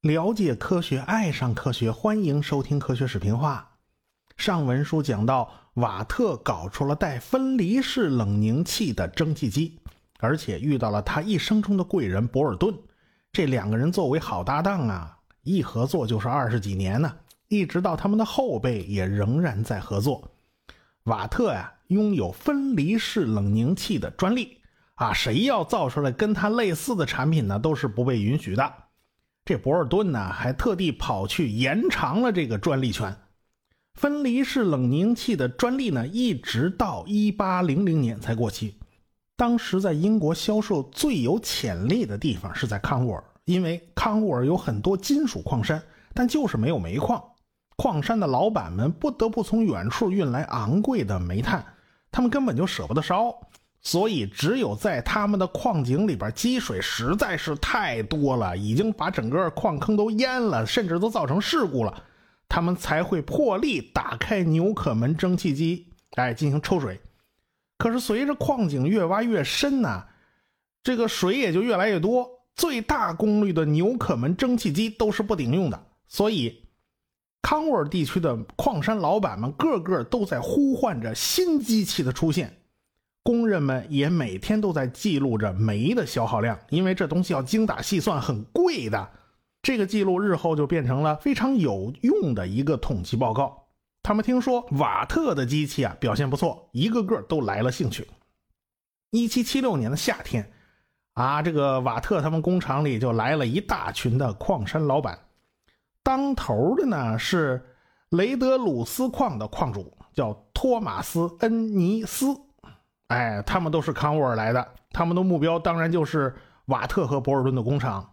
了解科学，爱上科学，欢迎收听科学视频化。上文书讲到，瓦特搞出了带分离式冷凝器的蒸汽机，而且遇到了他一生中的贵人博尔顿。这两个人作为好搭档啊，一合作就是二十几年呢，一直到他们的后辈也仍然在合作。瓦特呀，拥有分离式冷凝器的专利啊，谁要造出来跟它类似的产品呢，都是不被允许的。这博尔顿呢，还特地跑去延长了这个专利权。分离式冷凝器的专利呢，一直到一八零零年才过期。当时在英国销售最有潜力的地方是在康沃尔，因为康沃尔有很多金属矿山，但就是没有煤矿。矿山的老板们不得不从远处运来昂贵的煤炭，他们根本就舍不得烧。所以，只有在他们的矿井里边积水实在是太多了，已经把整个矿坑都淹了，甚至都造成事故了，他们才会破例打开纽可门蒸汽机，哎，进行抽水。可是，随着矿井越挖越深呢，这个水也就越来越多，最大功率的纽可门蒸汽机都是不顶用的。所以，康沃尔地区的矿山老板们个个都在呼唤着新机器的出现。工人们也每天都在记录着煤的消耗量，因为这东西要精打细算，很贵的。这个记录日后就变成了非常有用的一个统计报告。他们听说瓦特的机器啊表现不错，一个个都来了兴趣。一七七六年的夏天，啊，这个瓦特他们工厂里就来了一大群的矿山老板，当头的呢是雷德鲁斯矿的矿主，叫托马斯·恩尼斯。哎，他们都是康沃尔来的，他们的目标当然就是瓦特和博尔顿的工厂，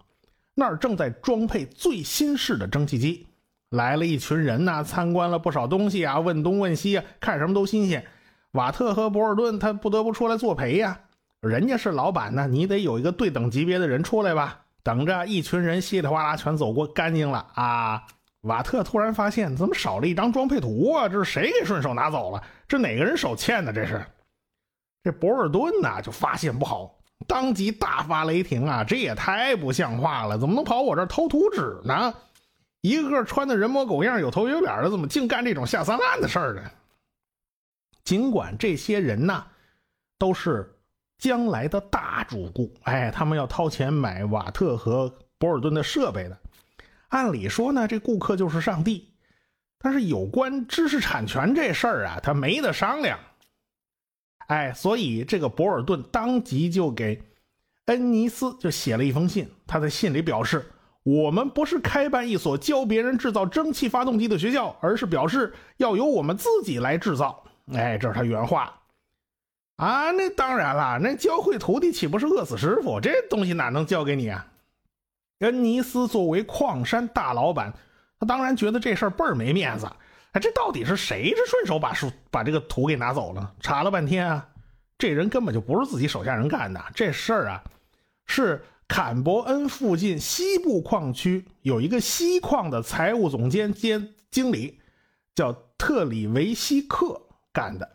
那儿正在装配最新式的蒸汽机。来了一群人呐，参观了不少东西啊，问东问西啊，看什么都新鲜。瓦特和博尔顿他不得不出来作陪呀，人家是老板呢，你得有一个对等级别的人出来吧。等着一群人稀里哗啦全走过干净了啊，瓦特突然发现怎么少了一张装配图啊？这是谁给顺手拿走了？这哪个人手欠的？这是。这博尔顿呢就发现不好，当即大发雷霆啊！这也太不像话了，怎么能跑我这儿偷图纸呢？一个个穿的人模狗样、有头有脸的，怎么净干这种下三滥的事儿呢？尽管这些人呢都是将来的大主顾，哎，他们要掏钱买瓦特和博尔顿的设备的。按理说呢，这顾客就是上帝，但是有关知识产权这事儿啊，他没得商量。哎，所以这个博尔顿当即就给恩尼斯就写了一封信。他在信里表示：“我们不是开办一所教别人制造蒸汽发动机的学校，而是表示要由我们自己来制造。”哎，这是他原话。啊，那当然了，那教会徒弟岂不是饿死师傅？这东西哪能教给你啊？恩尼斯作为矿山大老板，他当然觉得这事儿倍儿没面子。哎，这到底是谁？这顺手把书把这个图给拿走了？查了半天啊，这人根本就不是自己手下人干的。这事儿啊，是坎伯恩附近西部矿区有一个锡矿的财务总监兼经理，叫特里维希克干的。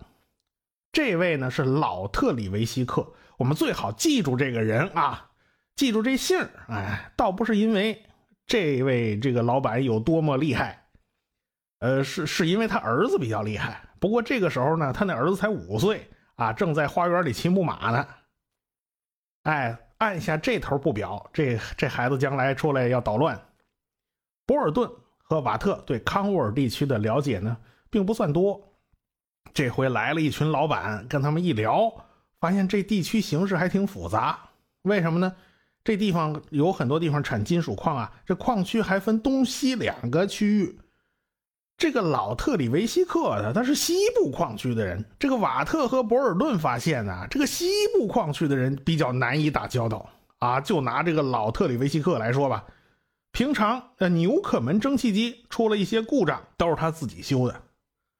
这位呢是老特里维希克，我们最好记住这个人啊，记住这姓哎，倒不是因为这位这个老板有多么厉害。呃，是是因为他儿子比较厉害，不过这个时候呢，他那儿子才五岁啊，正在花园里骑木马呢。哎，按下这头不表，这这孩子将来出来要捣乱。博尔顿和瓦特对康沃尔地区的了解呢，并不算多。这回来了一群老板，跟他们一聊，发现这地区形势还挺复杂。为什么呢？这地方有很多地方产金属矿啊，这矿区还分东西两个区域。这个老特里维希克的，他是西部矿区的人。这个瓦特和博尔顿发现呢，这个西部矿区的人比较难以打交道啊。就拿这个老特里维希克来说吧，平常呃纽可门蒸汽机出了一些故障，都是他自己修的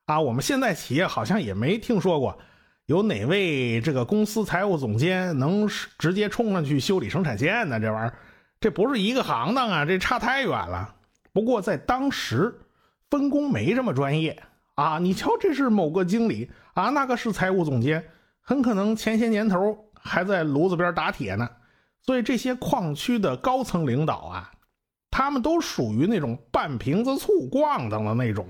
啊。我们现在企业好像也没听说过有哪位这个公司财务总监能直接冲上去修理生产线呢？这玩意儿，这不是一个行当啊，这差太远了。不过在当时。分工没这么专业啊！你瞧，这是某个经理啊，那个是财务总监，很可能前些年头还在炉子边打铁呢。所以这些矿区的高层领导啊，他们都属于那种半瓶子醋咣当的那种，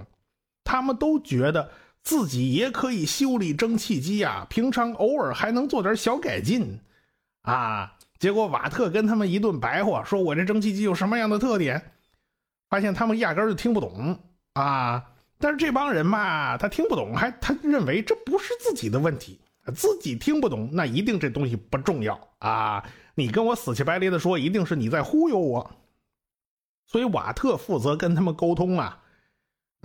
他们都觉得自己也可以修理蒸汽机啊，平常偶尔还能做点小改进啊。结果瓦特跟他们一顿白话，说我这蒸汽机有什么样的特点，发现他们压根就听不懂啊。但是这帮人嘛，他听不懂，还他认为这不是自己的问题，自己听不懂，那一定这东西不重要啊。你跟我死乞白咧的说，一定是你在忽悠我。所以瓦特负责跟他们沟通啊，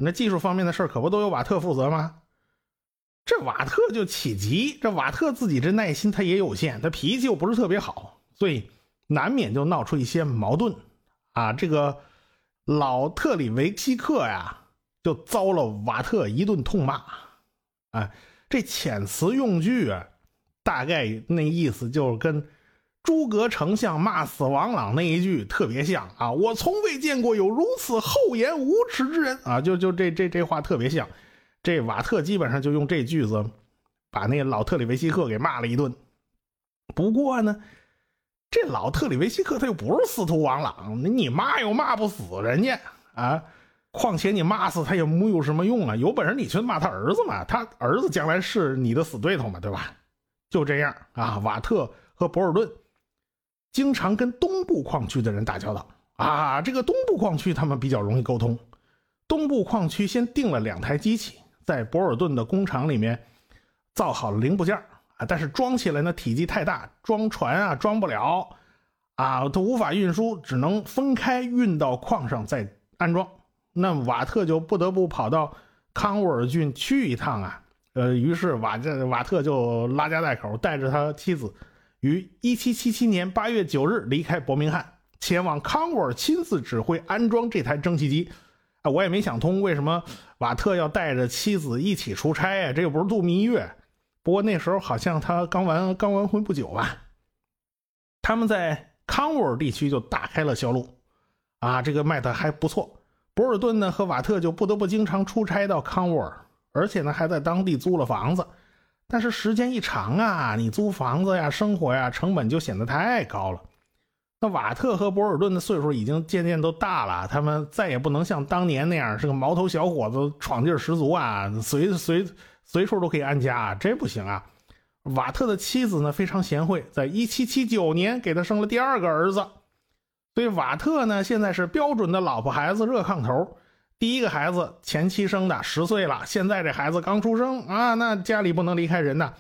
那技术方面的事可不都由瓦特负责吗？这瓦特就起急，这瓦特自己这耐心他也有限，他脾气又不是特别好，所以难免就闹出一些矛盾啊。这个老特里维希克呀，就遭了瓦特一顿痛骂，啊，这遣词用句啊，大概那意思就是跟。诸葛丞相骂死王朗那一句特别像啊！我从未见过有如此厚颜无耻之人啊！就就这这这话特别像，这瓦特基本上就用这句子把那老特里维希克给骂了一顿。不过呢，这老特里维希克他又不是司徒王朗，你骂又骂不死人家啊！况且你骂死他也没有什么用啊！有本事你去骂他儿子嘛，他儿子将来是你的死对头嘛，对吧？就这样啊，瓦特和博尔顿。经常跟东部矿区的人打交道啊，这个东部矿区他们比较容易沟通。东部矿区先订了两台机器，在博尔顿的工厂里面造好了零部件啊，但是装起来呢体积太大，装船啊装不了啊，都无法运输，只能分开运到矿上再安装。那瓦特就不得不跑到康沃尔郡去一趟啊，呃，于是瓦这瓦特就拉家带口带着他妻子。于一七七七年八月九日离开伯明翰，前往康沃尔亲自指挥安装这台蒸汽机。啊，我也没想通为什么瓦特要带着妻子一起出差啊？这又不是度蜜月。不过那时候好像他刚完刚完婚不久吧。他们在康沃尔地区就打开了销路，啊，这个卖的还不错。博尔顿呢和瓦特就不得不经常出差到康沃尔，而且呢还在当地租了房子。但是时间一长啊，你租房子呀、生活呀，成本就显得太高了。那瓦特和博尔顿的岁数已经渐渐都大了，他们再也不能像当年那样是个毛头小伙子，闯劲十足啊，随随随处都可以安家，这不行啊。瓦特的妻子呢非常贤惠，在一七七九年给他生了第二个儿子，所以瓦特呢现在是标准的老婆孩子热炕头。第一个孩子前妻生的，十岁了。现在这孩子刚出生啊，那家里不能离开人呐。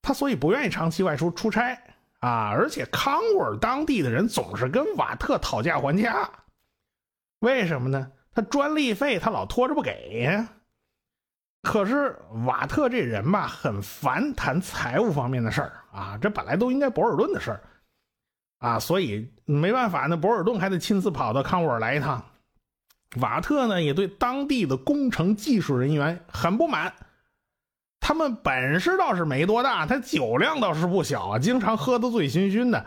他所以不愿意长期外出出差啊。而且康沃尔当地的人总是跟瓦特讨价还价，为什么呢？他专利费他老拖着不给呀。可是瓦特这人吧，很烦谈财务方面的事儿啊。这本来都应该博尔顿的事儿啊，所以没办法，那博尔顿还得亲自跑到康沃尔来一趟。瓦特呢也对当地的工程技术人员很不满，他们本事倒是没多大，他酒量倒是不小啊，经常喝得醉醺醺的。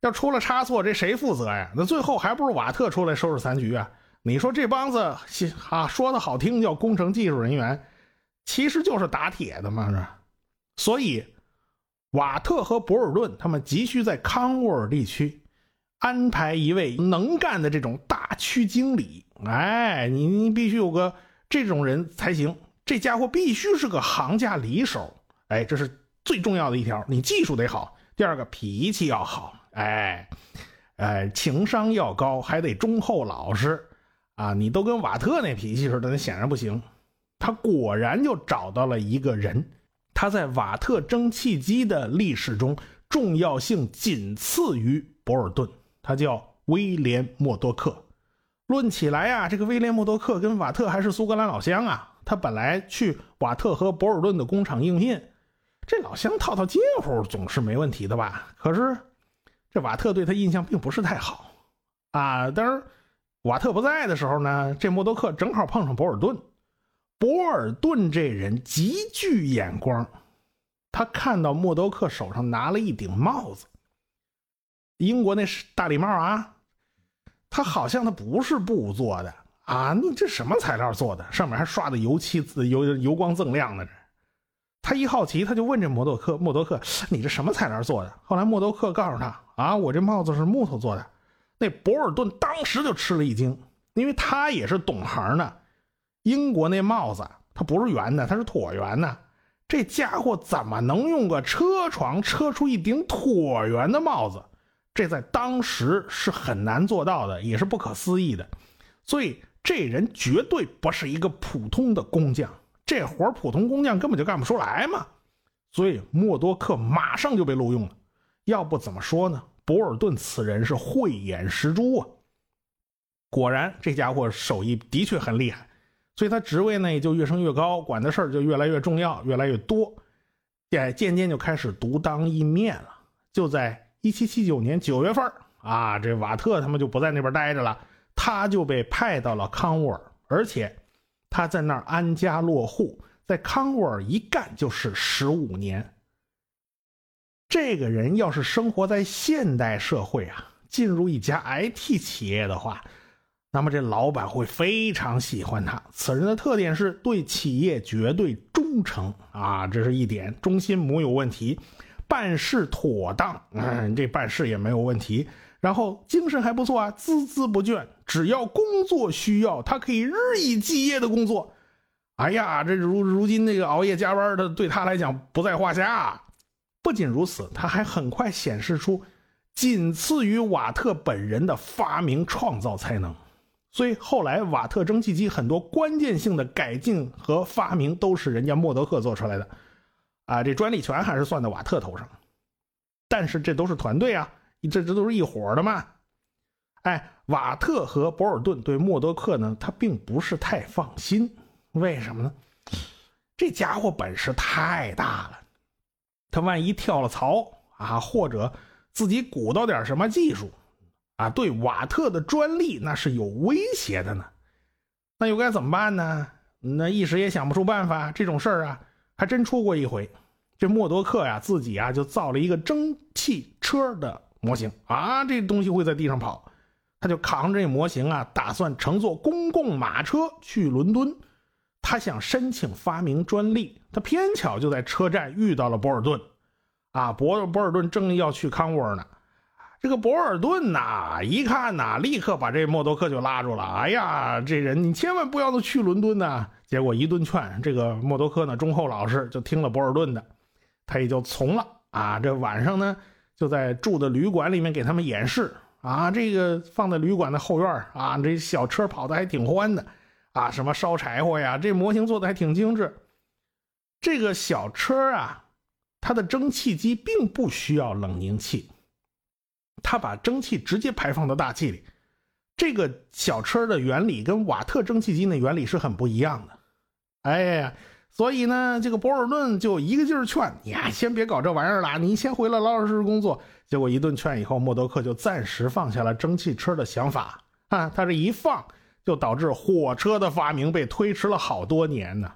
要出了差错，这谁负责呀？那最后还不是瓦特出来收拾残局啊？你说这帮子啊，说的好听叫工程技术人员，其实就是打铁的嘛，是所以，瓦特和博尔顿他们急需在康沃尔地区安排一位能干的这种大区经理。哎，你你必须有个这种人才行。这家伙必须是个行家里手。哎，这是最重要的一条。你技术得好，第二个脾气要好。哎，哎，情商要高，还得忠厚老实。啊，你都跟瓦特那脾气似的，那显然不行。他果然就找到了一个人，他在瓦特蒸汽机的历史中重要性仅次于博尔顿。他叫威廉默多克。论起来呀，这个威廉默多克跟瓦特还是苏格兰老乡啊。他本来去瓦特和博尔顿的工厂应聘，这老乡套套近乎总是没问题的吧？可是这瓦特对他印象并不是太好啊。当然，瓦特不在的时候呢，这默多克正好碰上博尔顿。博尔顿这人极具眼光，他看到默多克手上拿了一顶帽子，英国那是大礼帽啊。它好像它不是布做的啊！你这什么材料做的？上面还刷的油漆，油油光锃亮的。他一好奇，他就问这默多克：“默多克，你这什么材料做的？”后来默多克告诉他：“啊，我这帽子是木头做的。”那博尔顿当时就吃了一惊，因为他也是懂行的。英国那帽子它不是圆的，它是椭圆的。这家伙怎么能用个车床车出一顶椭圆的帽子？这在当时是很难做到的，也是不可思议的。所以这人绝对不是一个普通的工匠。这活普通工匠根本就干不出来嘛，所以默多克马上就被录用了。要不怎么说呢？博尔顿此人是慧眼识珠啊！果然，这家伙手艺的确很厉害，所以他职位呢也就越升越高，管的事儿就越来越重要，越来越多，也渐渐就开始独当一面了。就在一七七九年九月份啊，这瓦特他们就不在那边待着了，他就被派到了康沃尔，而且。他在那儿安家落户，在康沃尔一干就是十五年。这个人要是生活在现代社会啊，进入一家 IT 企业的话，那么这老板会非常喜欢他。此人的特点是对企业绝对忠诚啊，这是一点，忠心没有问题，办事妥当，嗯，这办事也没有问题。然后精神还不错啊，孜孜不倦。只要工作需要，他可以日以继夜的工作。哎呀，这如如今那个熬夜加班的，对他来讲不在话下。不仅如此，他还很快显示出仅次于瓦特本人的发明创造才能。所以后来瓦特蒸汽机很多关键性的改进和发明都是人家默德克做出来的。啊，这专利权还是算在瓦特头上。但是这都是团队啊。这这都是一伙的嘛？哎，瓦特和博尔顿对默多克呢，他并不是太放心。为什么呢？这家伙本事太大了，他万一跳了槽啊，或者自己鼓捣点什么技术啊，对瓦特的专利那是有威胁的呢。那又该怎么办呢？那一时也想不出办法。这种事儿啊，还真出过一回。这默多克呀，自己啊就造了一个蒸汽车的。模型啊，这东西会在地上跑，他就扛着这模型啊，打算乘坐公共马车去伦敦。他想申请发明专利，他偏巧就在车站遇到了博尔顿。啊，博博尔顿正要去康沃尔呢，这个博尔顿呐，一看呐，立刻把这默多克就拉住了。哎呀，这人你千万不要去伦敦呐！结果一顿劝，这个默多克呢忠厚老实，就听了博尔顿的，他也就从了。啊，这晚上呢。就在住的旅馆里面给他们演示啊，这个放在旅馆的后院啊，这小车跑的还挺欢的啊，什么烧柴火呀，这模型做的还挺精致。这个小车啊，它的蒸汽机并不需要冷凝器，它把蒸汽直接排放到大气里。这个小车的原理跟瓦特蒸汽机的原理是很不一样的。哎呀。所以呢，这个博尔顿就一个劲儿劝你啊，先别搞这玩意儿了，你先回来老老实实工作。结果一顿劝以后，默多克就暂时放下了蒸汽车的想法啊。他这一放，就导致火车的发明被推迟了好多年呢。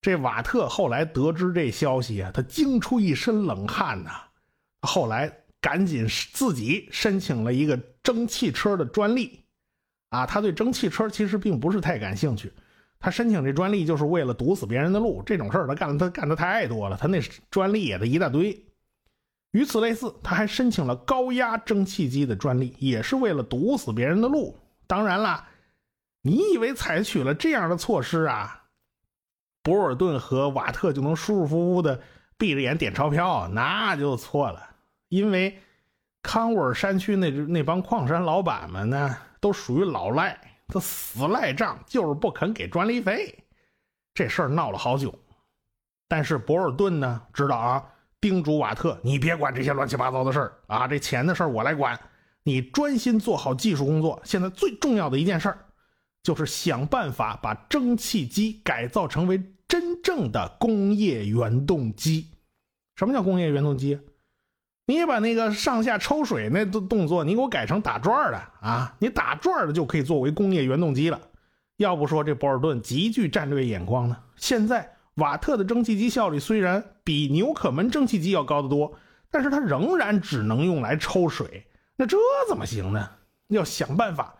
这瓦特后来得知这消息啊，他惊出一身冷汗呐。后来赶紧自己申请了一个蒸汽车的专利啊。他对蒸汽车其实并不是太感兴趣。他申请这专利就是为了堵死别人的路，这种事儿他干他干的太多了，他那专利也得一大堆。与此类似，他还申请了高压蒸汽机的专利，也是为了堵死别人的路。当然了，你以为采取了这样的措施啊，博尔顿和瓦特就能舒舒服服的闭着眼点钞票？那就错了，因为康沃尔山区那那帮矿山老板们呢，都属于老赖。他死赖账，就是不肯给专利费，这事儿闹了好久。但是博尔顿呢，知道啊，叮嘱瓦特：“你别管这些乱七八糟的事儿啊，这钱的事儿我来管，你专心做好技术工作。现在最重要的一件事儿，就是想办法把蒸汽机改造成为真正的工业原动机。什么叫工业原动机？”你把那个上下抽水那动动作，你给我改成打转的啊！你打转的就可以作为工业原动机了。要不说这博尔顿极具战略眼光呢。现在瓦特的蒸汽机效率虽然比纽可门蒸汽机要高得多，但是它仍然只能用来抽水。那这怎么行呢？要想办法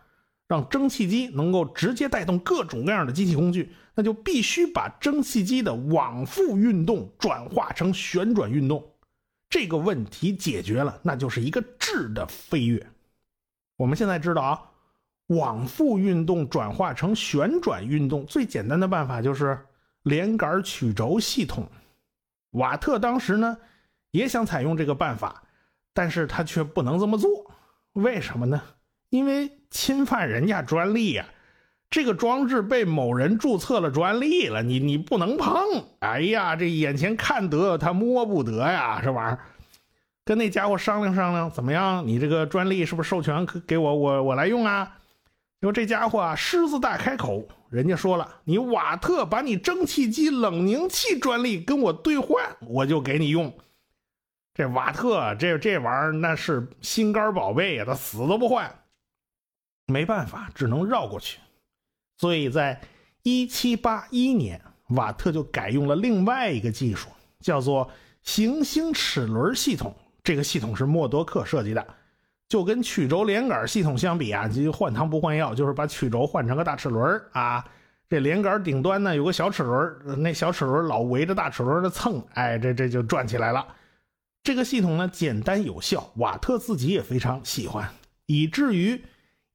让蒸汽机能够直接带动各种各样的机器工具，那就必须把蒸汽机的往复运动转化成旋转运动。这个问题解决了，那就是一个质的飞跃。我们现在知道啊，往复运动转化成旋转运动最简单的办法就是连杆曲轴系统。瓦特当时呢也想采用这个办法，但是他却不能这么做。为什么呢？因为侵犯人家专利呀！这个装置被某人注册了专利了，你你不能碰。哎呀，这眼前看得他摸不得呀，这玩意儿。跟那家伙商量商量，怎么样？你这个专利是不是授权给我，我我来用啊？结果这家伙啊，狮子大开口，人家说了，你瓦特把你蒸汽机冷凝器专利跟我兑换，我就给你用。这瓦特这这玩意儿那是心肝宝贝呀，他死都不换。没办法，只能绕过去。所以在1781年，瓦特就改用了另外一个技术，叫做行星齿轮系统。这个系统是默多克设计的，就跟曲轴连杆系统相比啊，就换汤不换药，就是把曲轴换成个大齿轮啊。这连杆顶端呢有个小齿轮，那小齿轮老围着大齿轮的蹭，哎，这这就转起来了。这个系统呢简单有效，瓦特自己也非常喜欢，以至于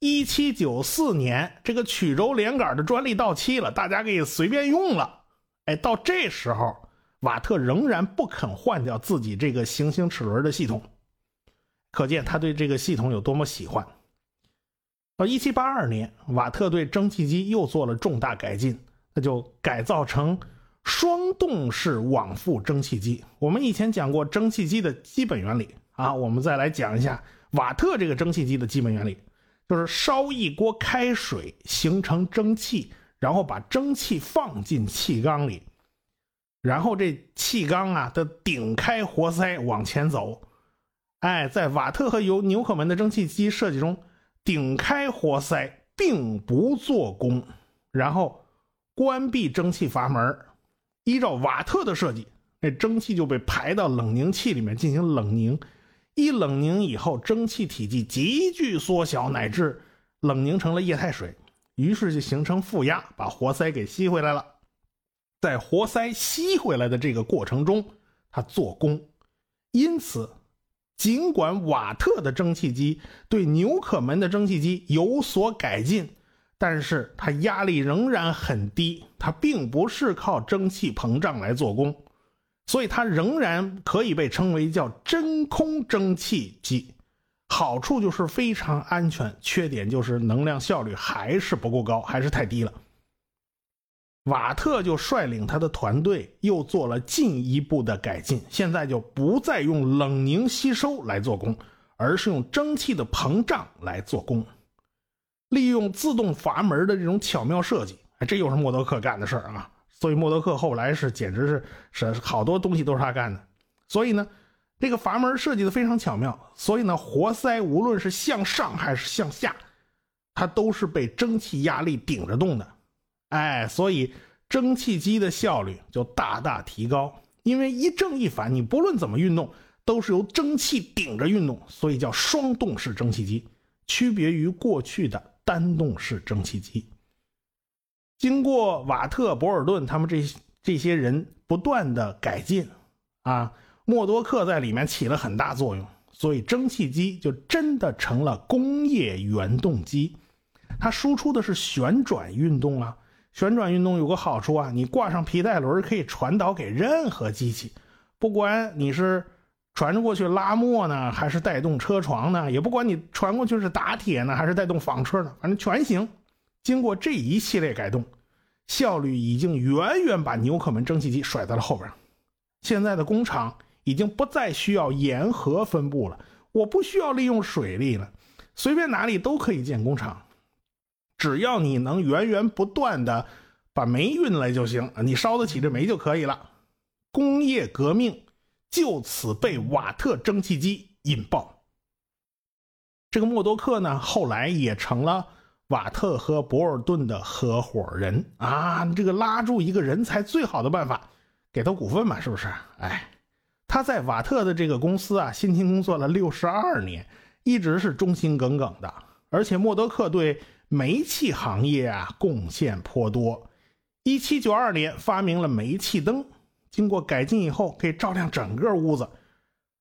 1794年这个曲轴连杆的专利到期了，大家可以随便用了。哎，到这时候。瓦特仍然不肯换掉自己这个行星齿轮的系统，可见他对这个系统有多么喜欢。到1782年，瓦特对蒸汽机又做了重大改进，那就改造成双动式往复蒸汽机。我们以前讲过蒸汽机的基本原理啊，我们再来讲一下瓦特这个蒸汽机的基本原理，就是烧一锅开水形成蒸汽，然后把蒸汽放进气缸里。然后这气缸啊，它顶开活塞往前走，哎，在瓦特和由纽可门的蒸汽机设计中，顶开活塞并不做功，然后关闭蒸汽阀门，依照瓦特的设计，那蒸汽就被排到冷凝器里面进行冷凝，一冷凝以后，蒸汽体积急剧缩小，乃至冷凝成了液态水，于是就形成负压，把活塞给吸回来了。在活塞吸回来的这个过程中，它做功，因此，尽管瓦特的蒸汽机对纽可门的蒸汽机有所改进，但是它压力仍然很低，它并不是靠蒸汽膨胀来做功，所以它仍然可以被称为叫真空蒸汽机。好处就是非常安全，缺点就是能量效率还是不够高，还是太低了。瓦特就率领他的团队又做了进一步的改进，现在就不再用冷凝吸收来做功，而是用蒸汽的膨胀来做功，利用自动阀门的这种巧妙设计，这又是默多克干的事儿啊！所以默多克后来是简直是是好多东西都是他干的。所以呢，这个阀门设计的非常巧妙，所以呢，活塞无论是向上还是向下，它都是被蒸汽压力顶着动的。哎，所以蒸汽机的效率就大大提高，因为一正一反，你不论怎么运动，都是由蒸汽顶着运动，所以叫双动式蒸汽机，区别于过去的单动式蒸汽机。经过瓦特、博尔顿他们这这些人不断的改进，啊，默多克在里面起了很大作用，所以蒸汽机就真的成了工业原动机，它输出的是旋转运动啊。旋转运动有个好处啊，你挂上皮带轮可以传导给任何机器，不管你是传过去拉磨呢，还是带动车床呢，也不管你传过去是打铁呢，还是带动纺车呢，反正全行。经过这一系列改动，效率已经远远把纽可门蒸汽机甩在了后边。现在的工厂已经不再需要沿河分布了，我不需要利用水利了，随便哪里都可以建工厂。只要你能源源不断的把煤运来就行，你烧得起这煤就可以了。工业革命就此被瓦特蒸汽机引爆。这个默多克呢，后来也成了瓦特和博尔顿的合伙人啊。这个拉住一个人才最好的办法，给他股份嘛，是不是？哎，他在瓦特的这个公司啊，辛勤工作了六十二年，一直是忠心耿耿的。而且默多克对煤气行业啊贡献颇多。一七九二年发明了煤气灯，经过改进以后可以照亮整个屋子。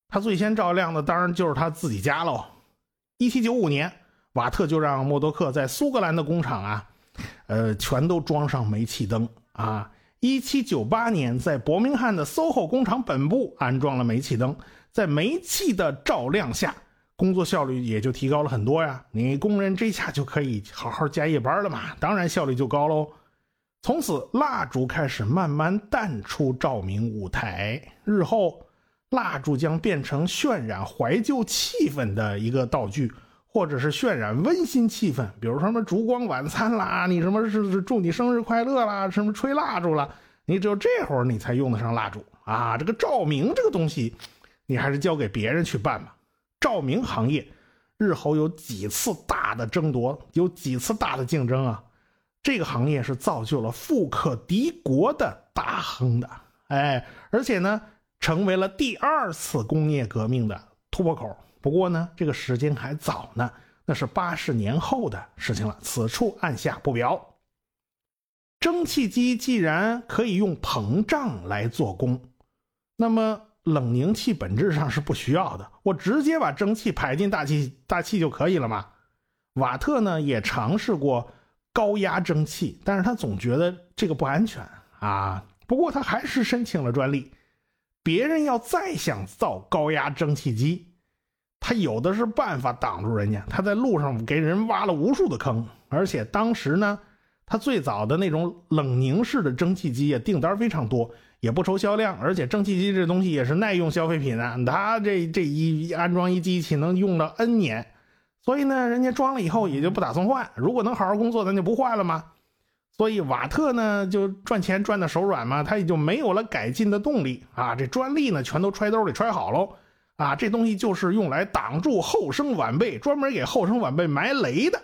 他最先照亮的当然就是他自己家喽。一七九五年，瓦特就让默多克在苏格兰的工厂啊，呃，全都装上煤气灯啊。一七九八年，在伯明翰的 SOHO 工厂本部安装了煤气灯，在煤气的照亮下，工作效率也就提高了很多呀。你工人这下就可以好好加夜班了嘛，当然效率就高喽。从此，蜡烛开始慢慢淡出照明舞台，日后。蜡烛将变成渲染怀旧气氛的一个道具，或者是渲染温馨气氛，比如什么烛光晚餐啦，你什么是是祝你生日快乐啦，什么吹蜡烛了，你只有这会儿你才用得上蜡烛啊。这个照明这个东西，你还是交给别人去办吧。照明行业日后有几次大的争夺，有几次大的竞争啊。这个行业是造就了富可敌国的大亨的，哎，而且呢。成为了第二次工业革命的突破口。不过呢，这个时间还早呢，那是八十年后的事情了。此处按下不表。蒸汽机既然可以用膨胀来做功，那么冷凝器本质上是不需要的，我直接把蒸汽排进大气大气就可以了嘛。瓦特呢也尝试过高压蒸汽，但是他总觉得这个不安全啊。不过他还是申请了专利。别人要再想造高压蒸汽机，他有的是办法挡住人家。他在路上给人挖了无数的坑，而且当时呢，他最早的那种冷凝式的蒸汽机也订单非常多，也不愁销量。而且蒸汽机这东西也是耐用消费品啊，他这这一安装一机器能用到 N 年，所以呢，人家装了以后也就不打算换。如果能好好工作，咱就不换了吗？所以瓦特呢就赚钱赚的手软嘛，他也就没有了改进的动力啊。这专利呢全都揣兜里揣好喽，啊，这东西就是用来挡住后生晚辈，专门给后生晚辈埋雷的。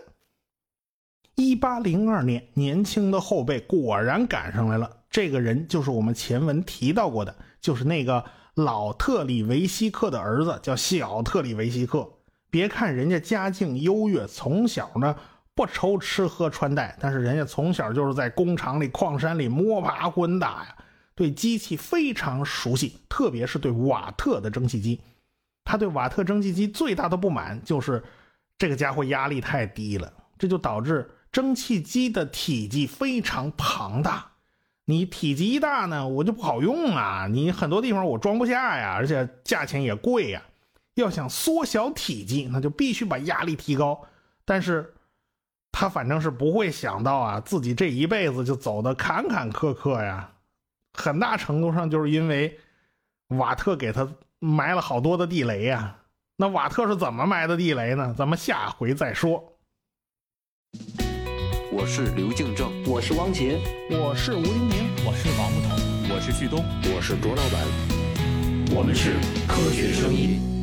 一八零二年，年轻的后辈果然赶上来了，这个人就是我们前文提到过的，就是那个老特里维希克的儿子，叫小特里维希克。别看人家家境优越，从小呢。不愁吃喝穿戴，但是人家从小就是在工厂里、矿山里摸爬滚打呀，对机器非常熟悉，特别是对瓦特的蒸汽机。他对瓦特蒸汽机最大的不满就是这个家伙压力太低了，这就导致蒸汽机的体积非常庞大。你体积一大呢，我就不好用啊，你很多地方我装不下呀，而且价钱也贵呀。要想缩小体积，那就必须把压力提高，但是。他反正是不会想到啊，自己这一辈子就走的坎坎坷坷呀，很大程度上就是因为瓦特给他埋了好多的地雷呀。那瓦特是怎么埋的地雷呢？咱们下回再说。我是刘敬正，我是汪杰，我是吴黎明，我是王木头，我是旭东，我是卓老板，我们是科学声音。